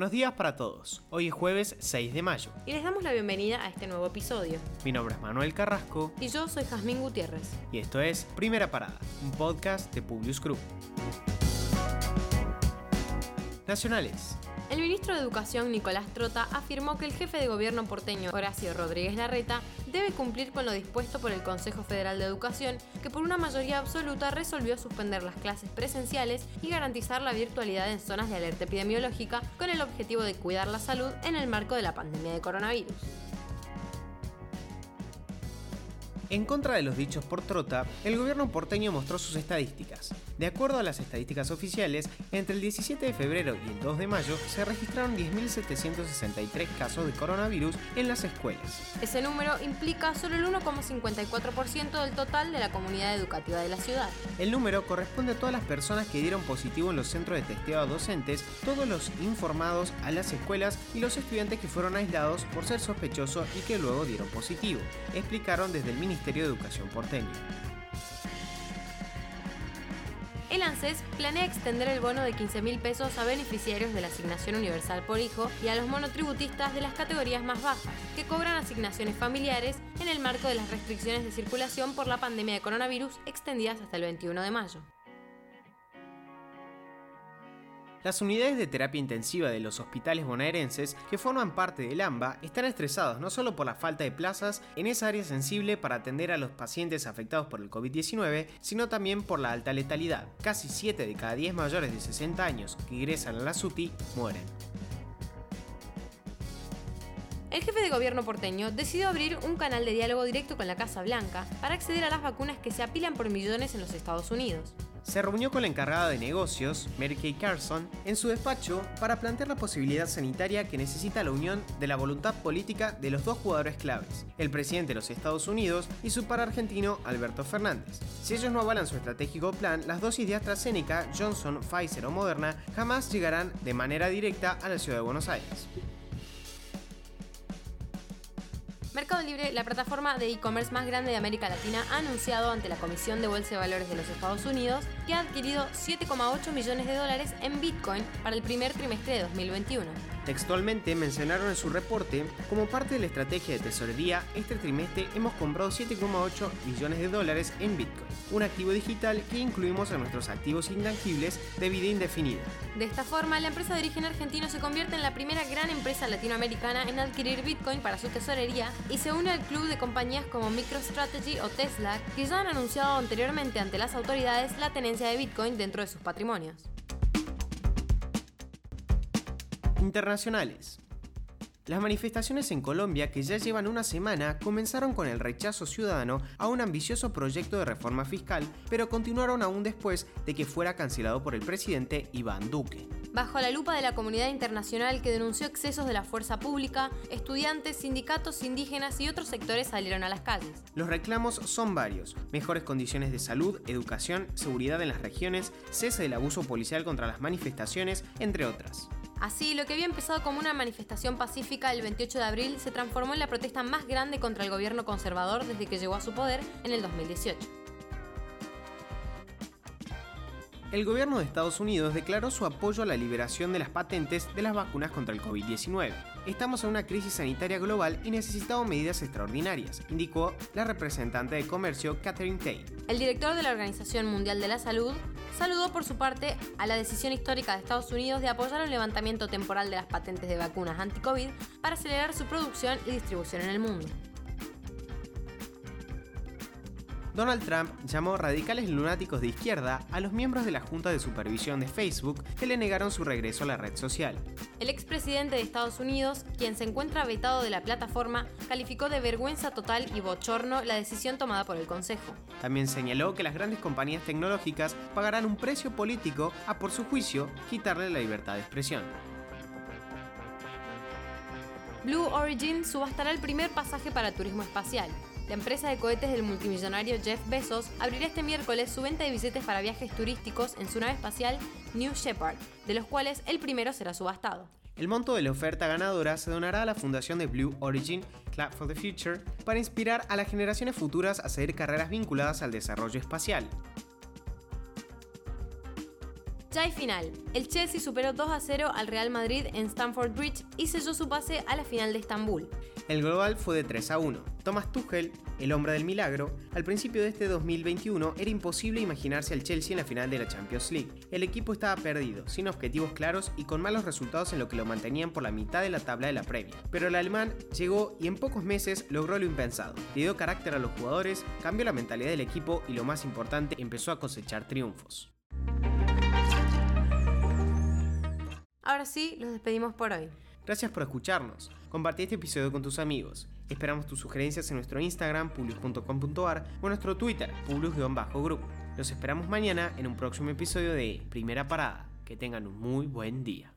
Buenos días para todos. Hoy es jueves 6 de mayo. Y les damos la bienvenida a este nuevo episodio. Mi nombre es Manuel Carrasco. Y yo soy Jazmín Gutiérrez. Y esto es Primera Parada, un podcast de Publius Group. Nacionales. El ministro de Educación, Nicolás Trota, afirmó que el jefe de gobierno porteño, Horacio Rodríguez Larreta, debe cumplir con lo dispuesto por el Consejo Federal de Educación, que por una mayoría absoluta resolvió suspender las clases presenciales y garantizar la virtualidad en zonas de alerta epidemiológica con el objetivo de cuidar la salud en el marco de la pandemia de coronavirus. En contra de los dichos por Trota, el gobierno porteño mostró sus estadísticas. De acuerdo a las estadísticas oficiales, entre el 17 de febrero y el 2 de mayo se registraron 10.763 casos de coronavirus en las escuelas. Ese número implica solo el 1,54% del total de la comunidad educativa de la ciudad. El número corresponde a todas las personas que dieron positivo en los centros de testeo a docentes, todos los informados a las escuelas y los estudiantes que fueron aislados por ser sospechosos y que luego dieron positivo, explicaron desde el Ministerio de Educación porteño. El ANSES planea extender el bono de 15 mil pesos a beneficiarios de la asignación universal por hijo y a los monotributistas de las categorías más bajas, que cobran asignaciones familiares en el marco de las restricciones de circulación por la pandemia de coronavirus extendidas hasta el 21 de mayo. Las unidades de terapia intensiva de los hospitales bonaerenses que forman parte del AMBA están estresados no solo por la falta de plazas en esa área sensible para atender a los pacientes afectados por el COVID-19, sino también por la alta letalidad. Casi 7 de cada 10 mayores de 60 años que ingresan a la SUTI mueren. El jefe de gobierno porteño decidió abrir un canal de diálogo directo con la Casa Blanca para acceder a las vacunas que se apilan por millones en los Estados Unidos se reunió con la encargada de negocios, Mary Kay Carson, en su despacho para plantear la posibilidad sanitaria que necesita la unión de la voluntad política de los dos jugadores claves, el presidente de los Estados Unidos y su par argentino, Alberto Fernández. Si ellos no avalan su estratégico plan, las dosis de AstraZeneca, Johnson, Pfizer o Moderna jamás llegarán de manera directa a la ciudad de Buenos Aires. Mercado Libre, la plataforma de e-commerce más grande de América Latina, ha anunciado ante la Comisión de Bolsa de Valores de los Estados Unidos que ha adquirido 7,8 millones de dólares en Bitcoin para el primer trimestre de 2021. Textualmente mencionaron en su reporte, como parte de la estrategia de tesorería, este trimestre hemos comprado 7,8 millones de dólares en Bitcoin, un activo digital que incluimos en nuestros activos intangibles de vida indefinida. De esta forma, la empresa de origen argentino se convierte en la primera gran empresa latinoamericana en adquirir Bitcoin para su tesorería y se une al club de compañías como MicroStrategy o Tesla, que ya han anunciado anteriormente ante las autoridades la tenencia de Bitcoin dentro de sus patrimonios. Internacionales. Las manifestaciones en Colombia, que ya llevan una semana, comenzaron con el rechazo ciudadano a un ambicioso proyecto de reforma fiscal, pero continuaron aún después de que fuera cancelado por el presidente Iván Duque. Bajo la lupa de la comunidad internacional que denunció excesos de la fuerza pública, estudiantes, sindicatos indígenas y otros sectores salieron a las calles. Los reclamos son varios. Mejores condiciones de salud, educación, seguridad en las regiones, cese del abuso policial contra las manifestaciones, entre otras. Así, lo que había empezado como una manifestación pacífica el 28 de abril se transformó en la protesta más grande contra el gobierno conservador desde que llegó a su poder en el 2018. El gobierno de Estados Unidos declaró su apoyo a la liberación de las patentes de las vacunas contra el COVID-19. Estamos en una crisis sanitaria global y necesitamos medidas extraordinarias, indicó la representante de comercio Catherine Tay. El director de la Organización Mundial de la Salud saludó por su parte a la decisión histórica de Estados Unidos de apoyar el levantamiento temporal de las patentes de vacunas anti-COVID para acelerar su producción y distribución en el mundo. Donald Trump llamó radicales lunáticos de izquierda a los miembros de la Junta de Supervisión de Facebook que le negaron su regreso a la red social. El expresidente de Estados Unidos, quien se encuentra vetado de la plataforma, calificó de vergüenza total y bochorno la decisión tomada por el Consejo. También señaló que las grandes compañías tecnológicas pagarán un precio político a, por su juicio, quitarle la libertad de expresión. Blue Origin subastará el primer pasaje para turismo espacial. La empresa de cohetes del multimillonario Jeff Bezos abrirá este miércoles su venta de billetes para viajes turísticos en su nave espacial New Shepard, de los cuales el primero será subastado. El monto de la oferta ganadora se donará a la fundación de Blue Origin, Club for the Future, para inspirar a las generaciones futuras a seguir carreras vinculadas al desarrollo espacial. Ya hay final. El Chelsea superó 2 a 0 al Real Madrid en Stamford Bridge y selló su pase a la final de Estambul. El global fue de 3 a 1. Thomas Tuchel, el hombre del milagro, al principio de este 2021 era imposible imaginarse al Chelsea en la final de la Champions League. El equipo estaba perdido, sin objetivos claros y con malos resultados en lo que lo mantenían por la mitad de la tabla de la Premier. Pero el alemán llegó y en pocos meses logró lo impensado. Le dio carácter a los jugadores, cambió la mentalidad del equipo y lo más importante, empezó a cosechar triunfos. Ahora sí, los despedimos por hoy. Gracias por escucharnos. Compartí este episodio con tus amigos. Esperamos tus sugerencias en nuestro Instagram, publius.com.ar o en nuestro Twitter, publius-group. Los esperamos mañana en un próximo episodio de Primera Parada. Que tengan un muy buen día.